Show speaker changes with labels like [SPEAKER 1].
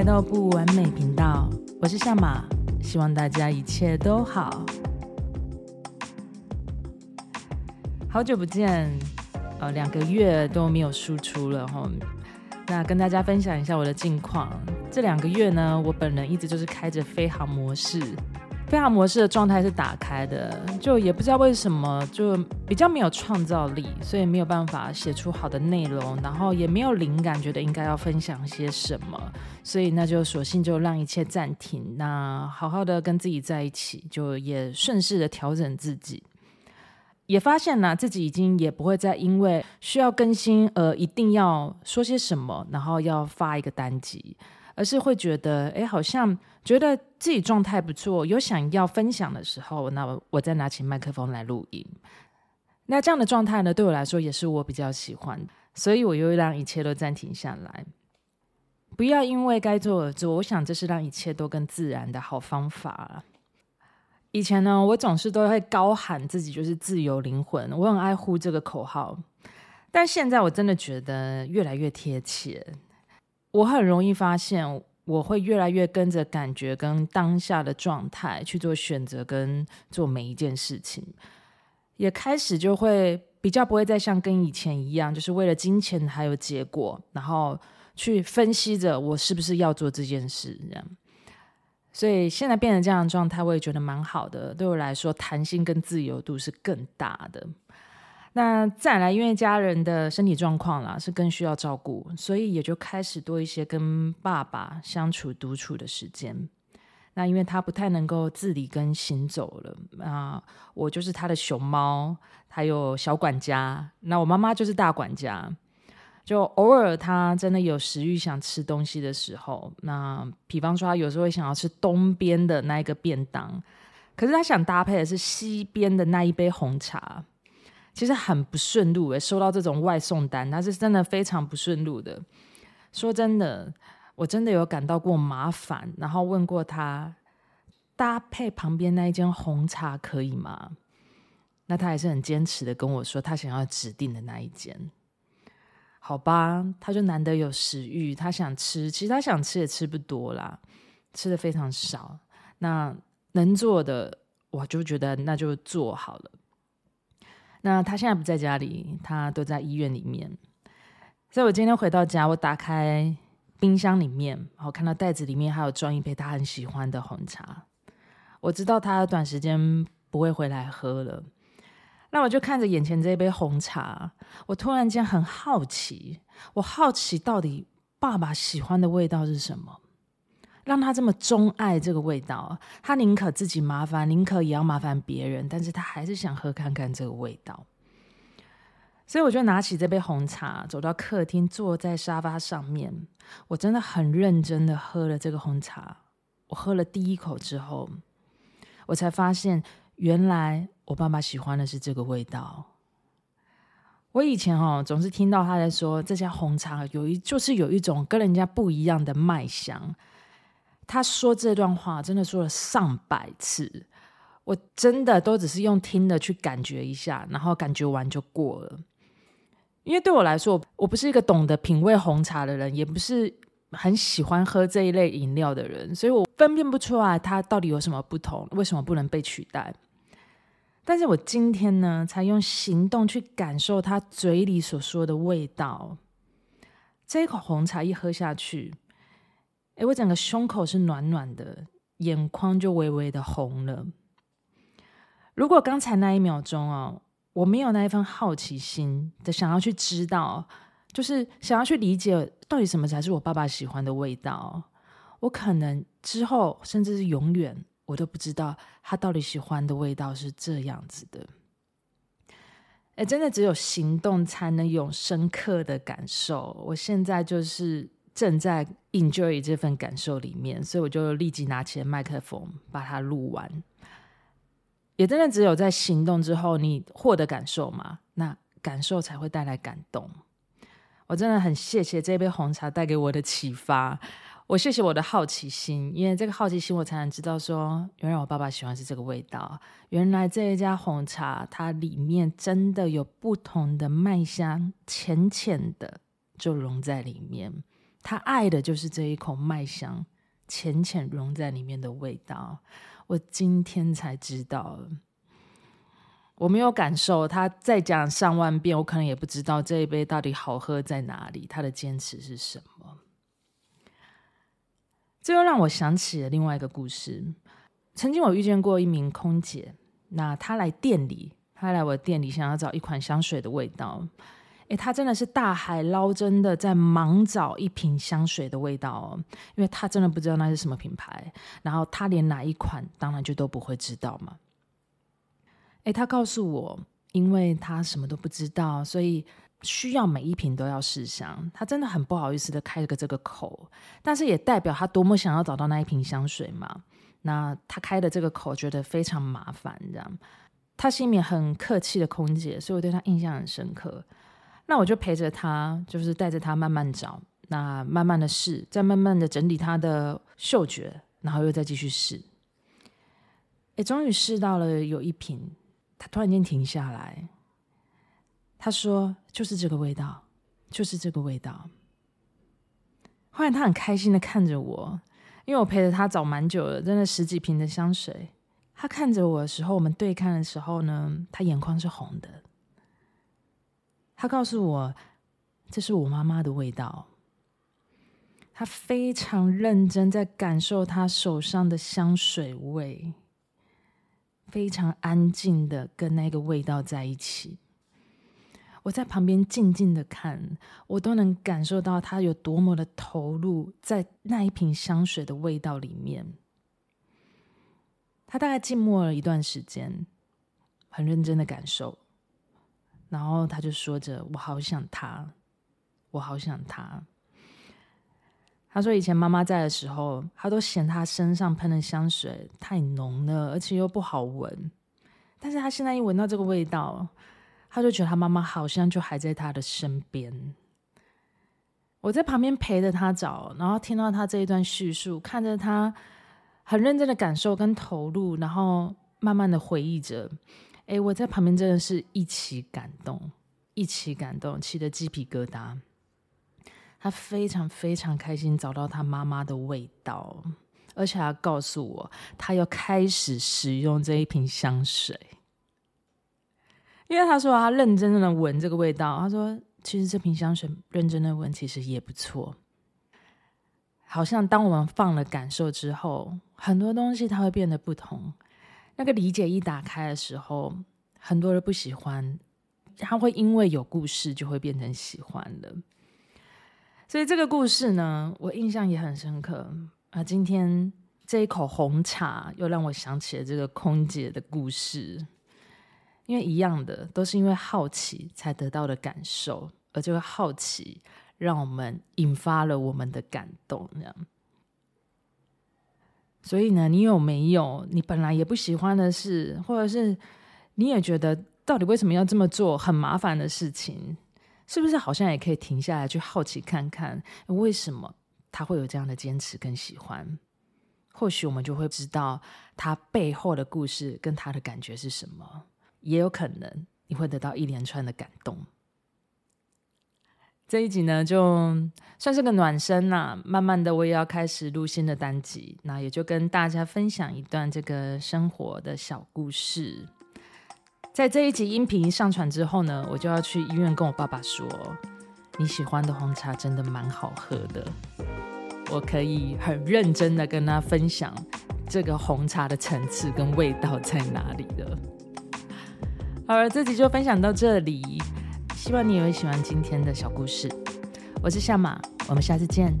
[SPEAKER 1] 来到不完美频道，我是夏马，希望大家一切都好。好久不见，呃，两个月都没有输出了哈。那跟大家分享一下我的近况。这两个月呢，我本人一直就是开着飞航模式。飞航模式的状态是打开的，就也不知道为什么，就比较没有创造力，所以没有办法写出好的内容，然后也没有灵感，觉得应该要分享些什么，所以那就索性就让一切暂停，那好好的跟自己在一起，就也顺势的调整自己，也发现呢，自己已经也不会再因为需要更新而一定要说些什么，然后要发一个单集。而是会觉得，哎，好像觉得自己状态不错，有想要分享的时候，那我再拿起麦克风来录音。那这样的状态呢，对我来说也是我比较喜欢，所以我又让一切都暂停下来，不要因为该做而做。我想这是让一切都更自然的好方法。以前呢，我总是都会高喊自己就是自由灵魂，我很爱护这个口号，但现在我真的觉得越来越贴切。我很容易发现，我会越来越跟着感觉跟当下的状态去做选择跟做每一件事情，也开始就会比较不会再像跟以前一样，就是为了金钱还有结果，然后去分析着我是不是要做这件事这样。所以现在变成这样的状态，我也觉得蛮好的。对我来说，弹性跟自由度是更大的。那再来，因为家人的身体状况啦，是更需要照顾，所以也就开始多一些跟爸爸相处独处的时间。那因为他不太能够自理跟行走了，啊，我就是他的熊猫，还有小管家。那我妈妈就是大管家，就偶尔他真的有食欲想吃东西的时候，那比方说他有时候会想要吃东边的那一个便当，可是他想搭配的是西边的那一杯红茶。其实很不顺路诶，收到这种外送单，那是真的非常不顺路的。说真的，我真的有感到过麻烦，然后问过他搭配旁边那一间红茶可以吗？那他还是很坚持的跟我说，他想要指定的那一间。好吧，他就难得有食欲，他想吃，其实他想吃也吃不多啦，吃的非常少。那能做的，我就觉得那就做好了。那他现在不在家里，他都在医院里面。所以我今天回到家，我打开冰箱里面，然后看到袋子里面还有装一杯他很喜欢的红茶。我知道他短时间不会回来喝了。那我就看着眼前这一杯红茶，我突然间很好奇，我好奇到底爸爸喜欢的味道是什么？让他这么钟爱这个味道，他宁可自己麻烦，宁可也要麻烦别人，但是他还是想喝看看这个味道。所以我就拿起这杯红茶，走到客厅，坐在沙发上面。我真的很认真的喝了这个红茶。我喝了第一口之后，我才发现，原来我爸爸喜欢的是这个味道。我以前哦，总是听到他在说，这家红茶有一，就是有一种跟人家不一样的麦香。他说这段话真的说了上百次，我真的都只是用听的去感觉一下，然后感觉完就过了。因为对我来说，我不是一个懂得品味红茶的人，也不是很喜欢喝这一类饮料的人，所以我分辨不出来它到底有什么不同，为什么不能被取代。但是我今天呢，才用行动去感受他嘴里所说的味道。这一口红茶一喝下去。诶，我整个胸口是暖暖的，眼眶就微微的红了。如果刚才那一秒钟哦，我没有那一份好奇心的想要去知道，就是想要去理解到底什么才是我爸爸喜欢的味道，我可能之后甚至是永远，我都不知道他到底喜欢的味道是这样子的。诶，真的只有行动才能有深刻的感受。我现在就是。正在 enjoy 这份感受里面，所以我就立即拿起了麦克风，把它录完。也真的只有在行动之后，你获得感受嘛，那感受才会带来感动。我真的很谢谢这杯红茶带给我的启发，我谢谢我的好奇心，因为这个好奇心，我才能知道说，原来我爸爸喜欢是这个味道。原来这一家红茶，它里面真的有不同的麦香，浅浅的就融在里面。他爱的就是这一口麦香，浅浅融在里面的味道。我今天才知道，我没有感受。他再讲上万遍，我可能也不知道这一杯到底好喝在哪里。他的坚持是什么？这又让我想起了另外一个故事。曾经我遇见过一名空姐，那她来店里，她来我店里想要找一款香水的味道。诶，他真的是大海捞针的在忙找一瓶香水的味道哦，因为他真的不知道那是什么品牌，然后他连哪一款当然就都不会知道嘛。诶，他告诉我，因为他什么都不知道，所以。需要每一瓶都要试香，他真的很不好意思的开了个这个口，但是也代表他多么想要找到那一瓶香水嘛。那他开的这个口觉得非常麻烦，这样。他是一名很客气的空姐，所以我对他印象很深刻。那我就陪着他，就是带着他慢慢找，那慢慢的试，再慢慢的整理他的嗅觉，然后又再继续试。哎，终于试到了有一瓶，他突然间停下来。他说：“就是这个味道，就是这个味道。”后来他很开心的看着我，因为我陪着他找蛮久了，真的十几瓶的香水。他看着我的时候，我们对看的时候呢，他眼眶是红的。他告诉我：“这是我妈妈的味道。”他非常认真在感受他手上的香水味，非常安静的跟那个味道在一起。我在旁边静静的看，我都能感受到他有多么的投入在那一瓶香水的味道里面。他大概静默了一段时间，很认真的感受，然后他就说着：“我好想他，我好想他。”他说：“以前妈妈在的时候，他都嫌他身上喷的香水太浓了，而且又不好闻。但是他现在一闻到这个味道。”他就觉得他妈妈好像就还在他的身边。我在旁边陪着他找，然后听到他这一段叙述，看着他很认真的感受跟投入，然后慢慢的回忆着。哎，我在旁边真的是一起感动，一起感动，起的鸡皮疙瘩。他非常非常开心找到他妈妈的味道，而且他告诉我，他要开始使用这一瓶香水。因为他说他认真的闻这个味道，他说其实这瓶香水认真的闻其实也不错。好像当我们放了感受之后，很多东西它会变得不同。那个理解一打开的时候，很多人不喜欢，他会因为有故事就会变成喜欢的。所以这个故事呢，我印象也很深刻啊。今天这一口红茶又让我想起了这个空姐的故事。因为一样的，都是因为好奇才得到的感受，而这个好奇让我们引发了我们的感动，这样。所以呢，你有没有你本来也不喜欢的事，或者是你也觉得到底为什么要这么做很麻烦的事情，是不是好像也可以停下来去好奇看看，为什么他会有这样的坚持跟喜欢？或许我们就会知道他背后的故事跟他的感觉是什么。也有可能你会得到一连串的感动。这一集呢，就算是个暖身呐、啊。慢慢的，我也要开始录新的单集，那也就跟大家分享一段这个生活的小故事。在这一集音频上传之后呢，我就要去医院跟我爸爸说：“你喜欢的红茶真的蛮好喝的。”我可以很认真的跟他分享这个红茶的层次跟味道在哪里的。好了，这集就分享到这里，希望你也会喜欢今天的小故事。我是夏马，我们下次见。